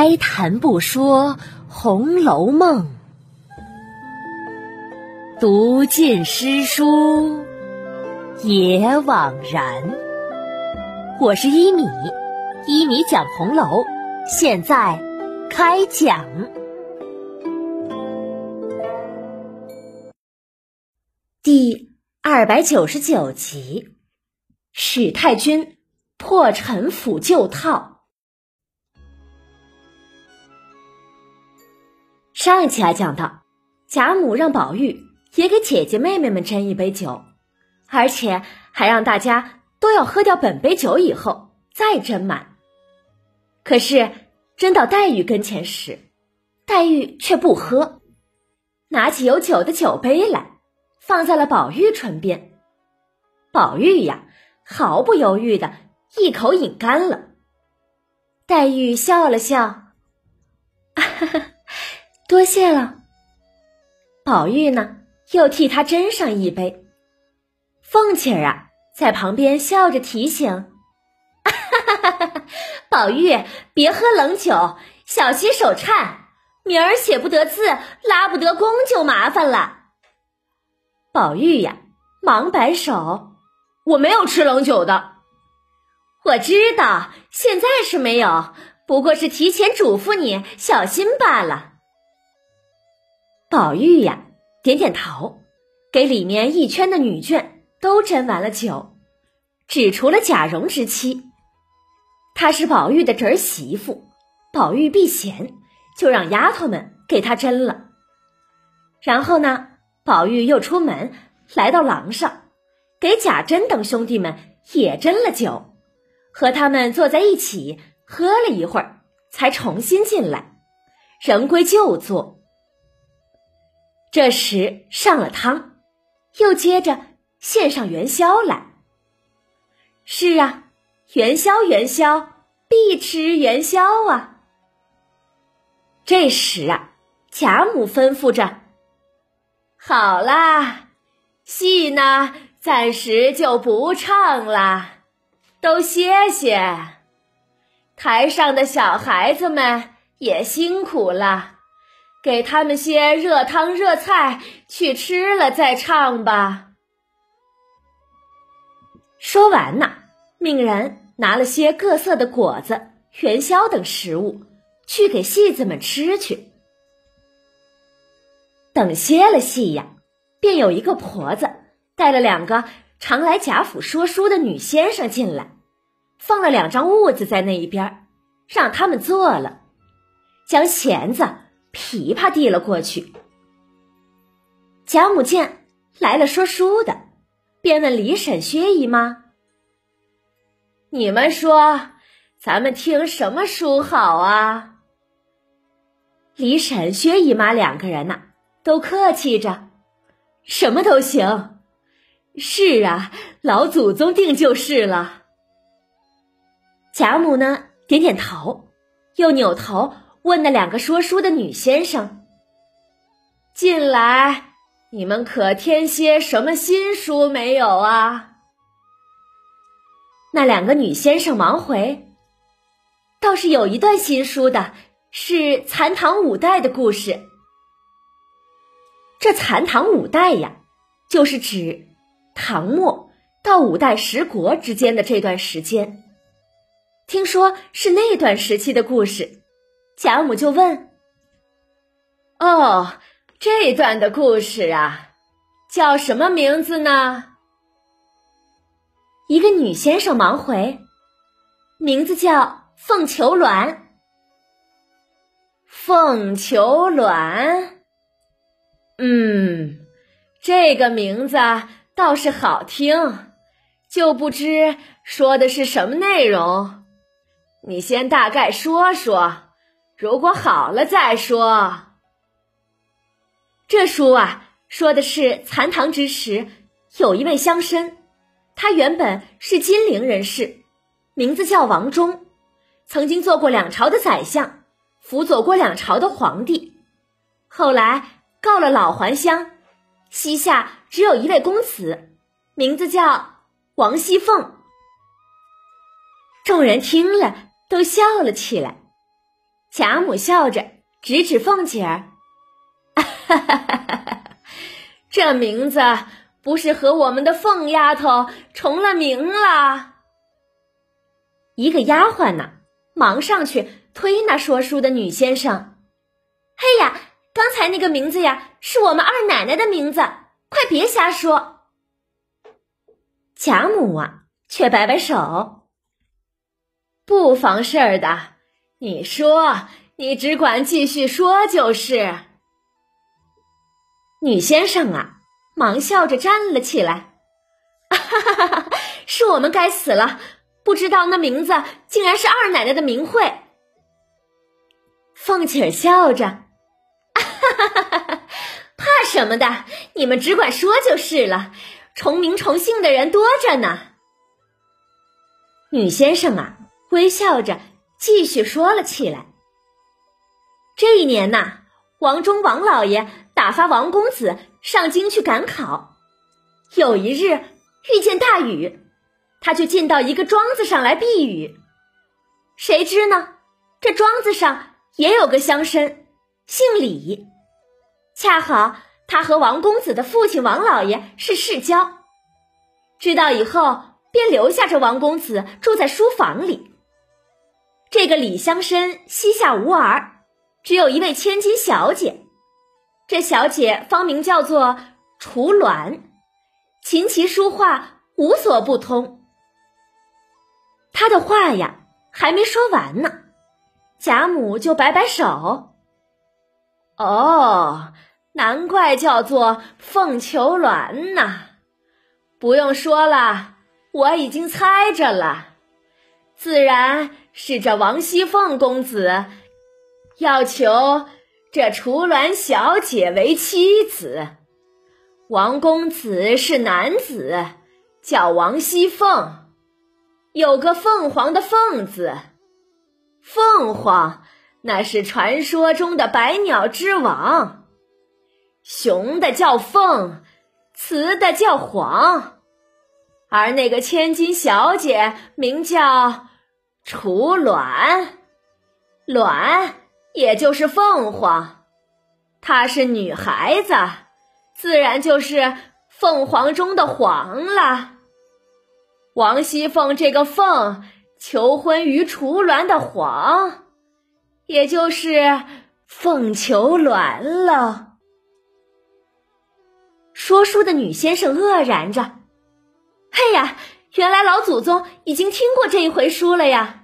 哀谈不说《红楼梦》，读尽诗书也枉然。我是一米，一米讲红楼，现在开讲。第二百九十九集，史太君破陈腐旧套。上一期还讲到，贾母让宝玉也给姐姐妹妹们斟一杯酒，而且还让大家都要喝掉本杯酒以后再斟满。可是斟到黛玉跟前时，黛玉却不喝，拿起有酒的酒杯来。放在了宝玉唇边，宝玉呀，毫不犹豫的一口饮干了。黛玉笑了笑，哈 哈多谢了。宝玉呢，又替他斟上一杯。凤姐儿啊，在旁边笑着提醒：“哈哈哈宝玉，别喝冷酒，小心手颤，明儿写不得字，拉不得弓就麻烦了。”宝玉呀，忙摆手：“我没有吃冷酒的。我知道现在是没有，不过是提前嘱咐你小心罢了。”宝玉呀，点点头，给里面一圈的女眷都斟完了酒，只除了贾蓉之妻，她是宝玉的侄儿媳妇，宝玉避嫌，就让丫头们给她斟了。然后呢？宝玉又出门，来到廊上，给贾珍等兄弟们也斟了酒，和他们坐在一起喝了一会儿，才重新进来，仍归旧坐。这时上了汤，又接着献上元宵来。是啊，元宵元宵，必吃元宵啊！这时啊，贾母吩咐着。好啦，戏呢暂时就不唱了，都歇歇。台上的小孩子们也辛苦了，给他们些热汤热菜去吃了再唱吧。说完呢，命人拿了些各色的果子、元宵等食物，去给戏子们吃去。等歇了戏呀，便有一个婆子带了两个常来贾府说书的女先生进来，放了两张褥子在那一边，让他们坐了，将弦子、琵琶递了过去。贾母见来了说书的，便问李婶、薛姨妈：“你们说，咱们听什么书好啊？”李婶、薛姨妈两个人呐。都客气着，什么都行。是啊，老祖宗定就是了。贾母呢，点点头，又扭头问那两个说书的女先生：“近来你们可添些什么新书没有啊？”那两个女先生忙回：“倒是有一段新书的，是残唐五代的故事。”这残唐五代呀，就是指唐末到五代十国之间的这段时间。听说是那段时期的故事，贾母就问：“哦，这段的故事啊，叫什么名字呢？”一个女先生忙回：“名字叫《凤求鸾》。”凤求鸾。嗯，这个名字倒是好听，就不知说的是什么内容。你先大概说说，如果好了再说。这书啊，说的是残唐之时，有一位乡绅，他原本是金陵人士，名字叫王忠，曾经做过两朝的宰相，辅佐过两朝的皇帝，后来。告了老还乡，膝下只有一位公子，名字叫王熙凤。众人听了都笑了起来。贾母笑着指指凤姐儿：“哈哈，这名字不是和我们的凤丫头重了名了？”一个丫鬟呢，忙上去推那说书的女先生：“嘿呀，刚才那个名字呀，是我们二奶奶的名字，快别瞎说。”贾母啊，却摆摆手：“不妨事儿的。”你说，你只管继续说就是。女先生啊，忙笑着站了起来，哈哈哈哈！是我们该死了，不知道那名字竟然是二奶奶的名讳。凤姐儿笑着，哈哈哈哈！怕什么的？你们只管说就是了。重名重姓的人多着呢。女先生啊，微笑着。继续说了起来。这一年呐，王中王老爷打发王公子上京去赶考。有一日遇见大雨，他就进到一个庄子上来避雨。谁知呢，这庄子上也有个乡绅，姓李，恰好他和王公子的父亲王老爷是世交。知道以后，便留下这王公子住在书房里。这个李香绅膝下无儿，只有一位千金小姐。这小姐芳名叫做楚鸾，琴棋书画无所不通。她的话呀还没说完呢，贾母就摆摆手：“哦，难怪叫做凤求鸾呐！不用说了，我已经猜着了。”自然是这王熙凤公子要求这楚鸾小姐为妻子，王公子是男子，叫王熙凤，有个凤凰的凤字。凤凰那是传说中的百鸟之王，雄的叫凤，雌的叫凰，而那个千金小姐名叫。楚卵，卵也就是凤凰，她是女孩子，自然就是凤凰中的凰了。王熙凤这个凤求婚于雏鸾的凰，也就是凤求鸾了。说书的女先生愕然着：“嘿呀！”原来老祖宗已经听过这一回书了呀！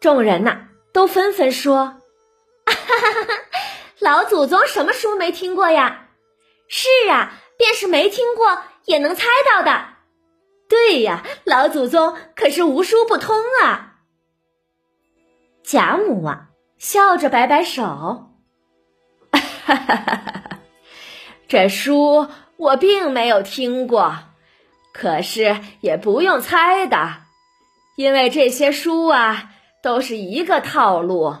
众人呐都纷纷说：“哈 老祖宗什么书没听过呀？”“是啊，便是没听过也能猜到的。”“对呀，老祖宗可是无书不通啊！”贾母啊笑着摆摆手：“哈哈哈这书我并没有听过。”可是也不用猜的，因为这些书啊都是一个套路，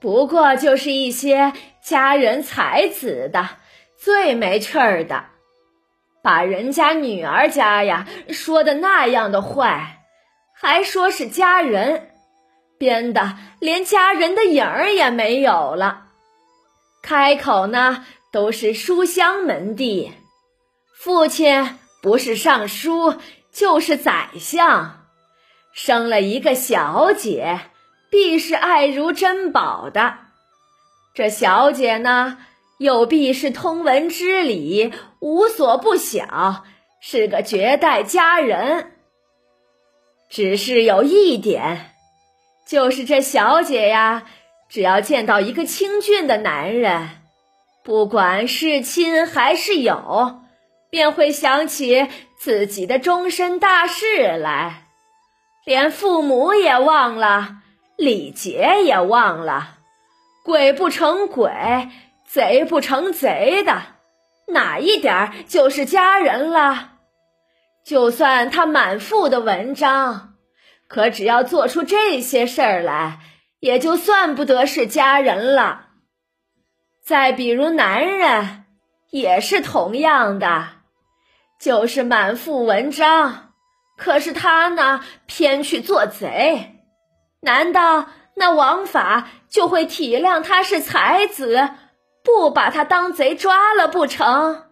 不过就是一些佳人才子的最没趣儿的，把人家女儿家呀说的那样的坏，还说是佳人，编的连佳人的影儿也没有了，开口呢都是书香门第，父亲。不是尚书就是宰相，生了一个小姐，必是爱如珍宝的。这小姐呢，又必是通文知礼，无所不晓，是个绝代佳人。只是有一点，就是这小姐呀，只要见到一个清俊的男人，不管是亲还是友。便会想起自己的终身大事来，连父母也忘了，礼节也忘了，鬼不成鬼，贼不成贼的，哪一点就是佳人了？就算他满腹的文章，可只要做出这些事儿来，也就算不得是佳人了。再比如男人，也是同样的。就是满腹文章，可是他呢，偏去做贼。难道那王法就会体谅他是才子，不把他当贼抓了不成？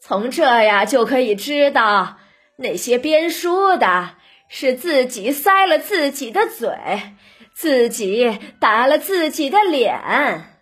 从这呀就可以知道，那些编书的是自己塞了自己的嘴，自己打了自己的脸。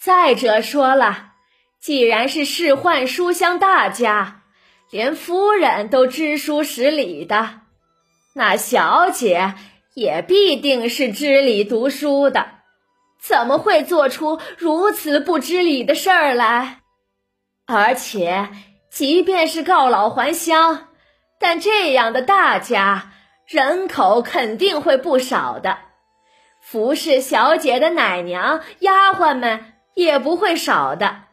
再者说了，既然是仕宦书香大家，连夫人都知书识礼的，那小姐也必定是知礼读书的，怎么会做出如此不知礼的事儿来？而且，即便是告老还乡，但这样的大家人口肯定会不少的，服侍小姐的奶娘、丫鬟们也不会少的。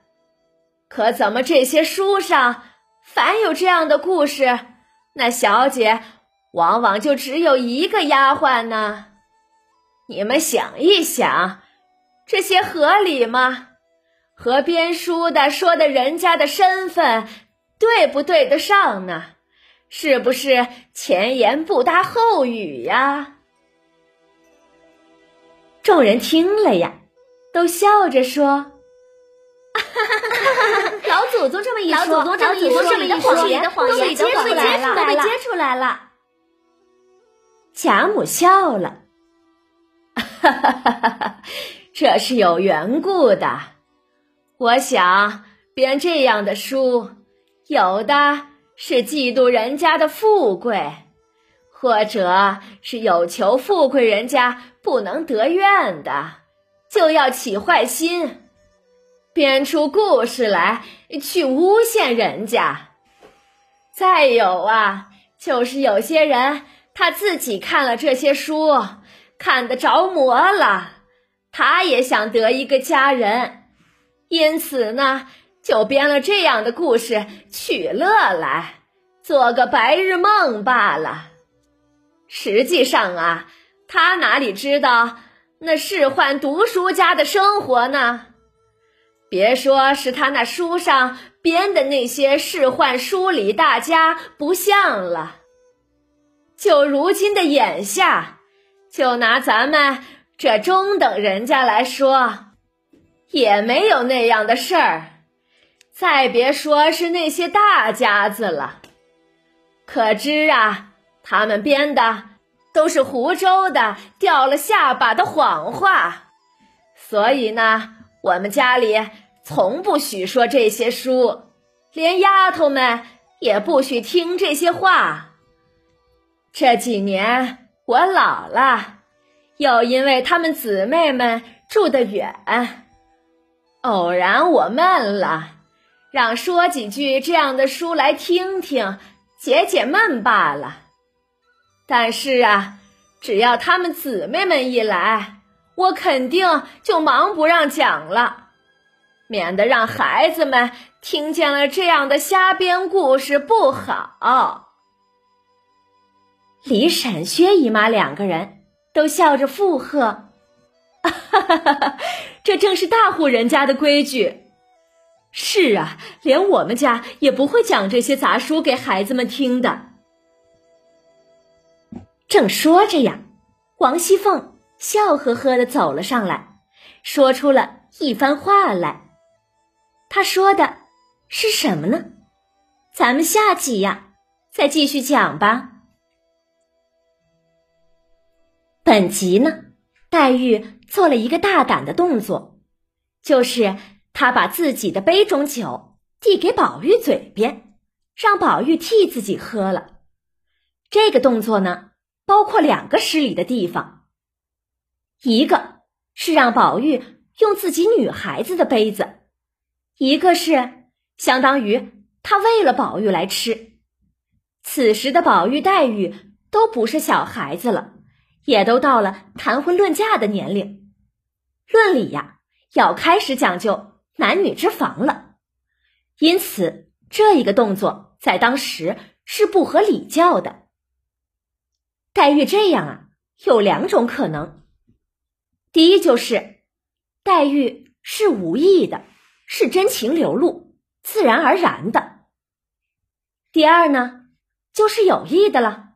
可怎么这些书上凡有这样的故事，那小姐往往就只有一个丫鬟呢？你们想一想，这些合理吗？和编书的说的人家的身份对不对得上呢？是不是前言不搭后语呀？众人听了呀，都笑着说：“哈哈哈哈哈老祖宗这么一说，老祖宗这么一说，这里的谎言都被揭出来了，都被揭出来了。”贾母笑了：“哈哈哈哈哈，这是有缘故的。”我想编这样的书，有的是嫉妒人家的富贵，或者是有求富贵人家不能得愿的，就要起坏心，编出故事来去诬陷人家。再有啊，就是有些人他自己看了这些书，看得着魔了，他也想得一个佳人。因此呢，就编了这样的故事取乐来，做个白日梦罢了。实际上啊，他哪里知道那仕宦读书家的生活呢？别说是他那书上编的那些仕宦书里大家不像了，就如今的眼下，就拿咱们这中等人家来说。也没有那样的事儿，再别说是那些大家子了。可知啊，他们编的都是湖州的掉了下巴的谎话，所以呢，我们家里从不许说这些书，连丫头们也不许听这些话。这几年我老了，又因为他们姊妹们住得远。偶然我闷了，让说几句这样的书来听听，解解闷罢了。但是啊，只要他们姊妹们一来，我肯定就忙不让讲了，免得让孩子们听见了这样的瞎编故事不好。李婶、薛姨妈两个人都笑着附和。哈哈哈哈这正是大户人家的规矩。是啊，连我们家也不会讲这些杂书给孩子们听的。正说着呀，王熙凤笑呵呵的走了上来，说出了一番话来。他说的是什么呢？咱们下集呀，再继续讲吧。本集呢？黛玉做了一个大胆的动作，就是她把自己的杯中酒递给宝玉嘴边，让宝玉替自己喝了。这个动作呢，包括两个失礼的地方：一个是让宝玉用自己女孩子的杯子，一个是相当于他喂了宝玉来吃。此时的宝玉、黛玉都不是小孩子了。也都到了谈婚论嫁的年龄，论理呀，要开始讲究男女之防了。因此，这一个动作在当时是不合礼教的。黛玉这样啊，有两种可能：第一，就是黛玉是无意的，是真情流露，自然而然的；第二呢，就是有意的了。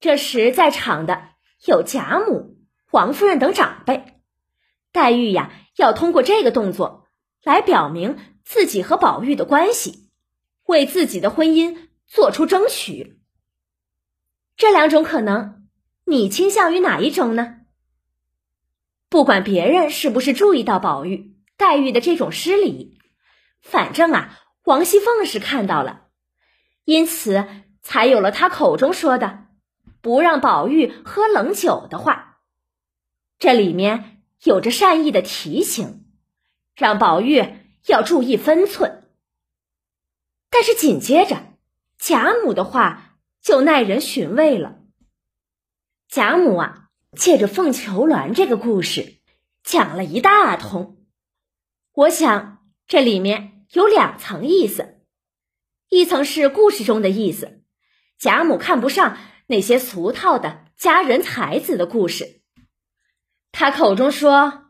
这时在场的。有贾母、王夫人等长辈，黛玉呀要通过这个动作来表明自己和宝玉的关系，为自己的婚姻做出争取。这两种可能，你倾向于哪一种呢？不管别人是不是注意到宝玉、黛玉的这种失礼，反正啊，王熙凤是看到了，因此才有了她口中说的“不让宝玉喝冷酒”的话。这里面有着善意的提醒，让宝玉要注意分寸。但是紧接着，贾母的话。就耐人寻味了。贾母啊，借着凤求鸾这个故事，讲了一大通。我想这里面有两层意思，一层是故事中的意思，贾母看不上那些俗套的佳人才子的故事。他口中说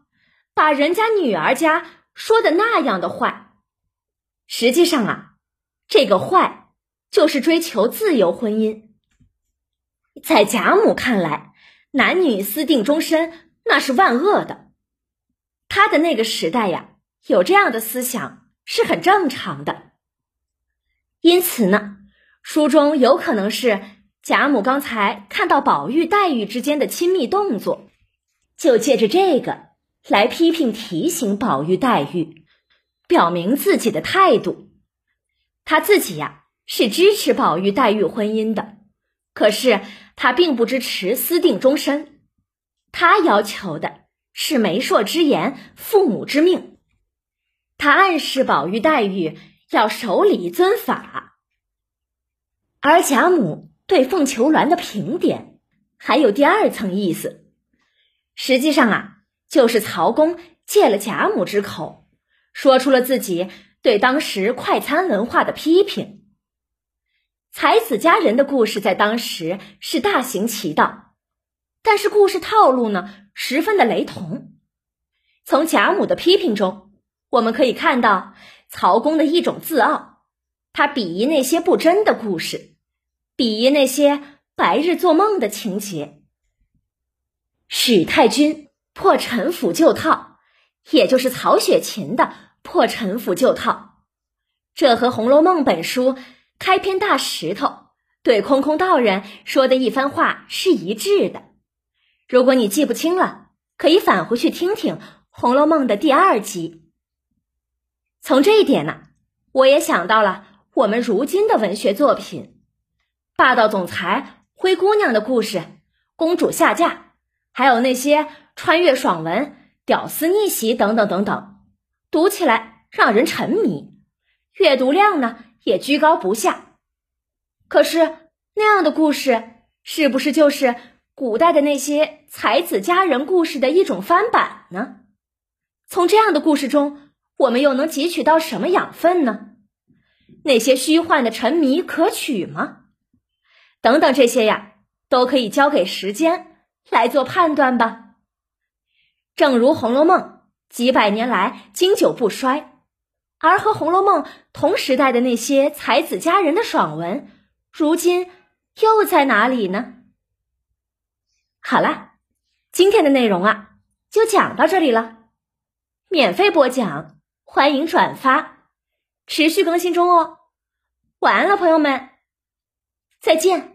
把人家女儿家说的那样的坏，实际上啊，这个坏。就是追求自由婚姻，在贾母看来，男女私定终身那是万恶的。他的那个时代呀，有这样的思想是很正常的。因此呢，书中有可能是贾母刚才看到宝玉、黛玉之间的亲密动作，就借着这个来批评、提醒宝玉、黛玉，表明自己的态度。他自己呀。是支持宝玉黛玉婚姻的，可是他并不支持私定终身，他要求的是媒妁之言、父母之命。他暗示宝玉黛玉要守礼尊法，而贾母对凤求鸾的评点还有第二层意思，实际上啊，就是曹公借了贾母之口，说出了自己对当时快餐文化的批评。才子佳人的故事在当时是大行其道，但是故事套路呢十分的雷同。从贾母的批评中，我们可以看到曹公的一种自傲，他鄙夷那些不真的故事，鄙夷那些白日做梦的情节。史太君破陈腐旧套，也就是曹雪芹的破陈腐旧套，这和《红楼梦》本书。开篇大石头对空空道人说的一番话是一致的。如果你记不清了，可以返回去听听《红楼梦》的第二集。从这一点呢，我也想到了我们如今的文学作品，霸道总裁、灰姑娘的故事、公主下嫁，还有那些穿越爽文、屌丝逆袭等等等等，读起来让人沉迷，阅读量呢？也居高不下，可是那样的故事是不是就是古代的那些才子佳人故事的一种翻版呢？从这样的故事中，我们又能汲取到什么养分呢？那些虚幻的沉迷可取吗？等等，这些呀，都可以交给时间来做判断吧。正如《红楼梦》几百年来经久不衰。而和《红楼梦》同时代的那些才子佳人的爽文，如今又在哪里呢？好了，今天的内容啊，就讲到这里了。免费播讲，欢迎转发，持续更新中哦。晚安了，朋友们，再见。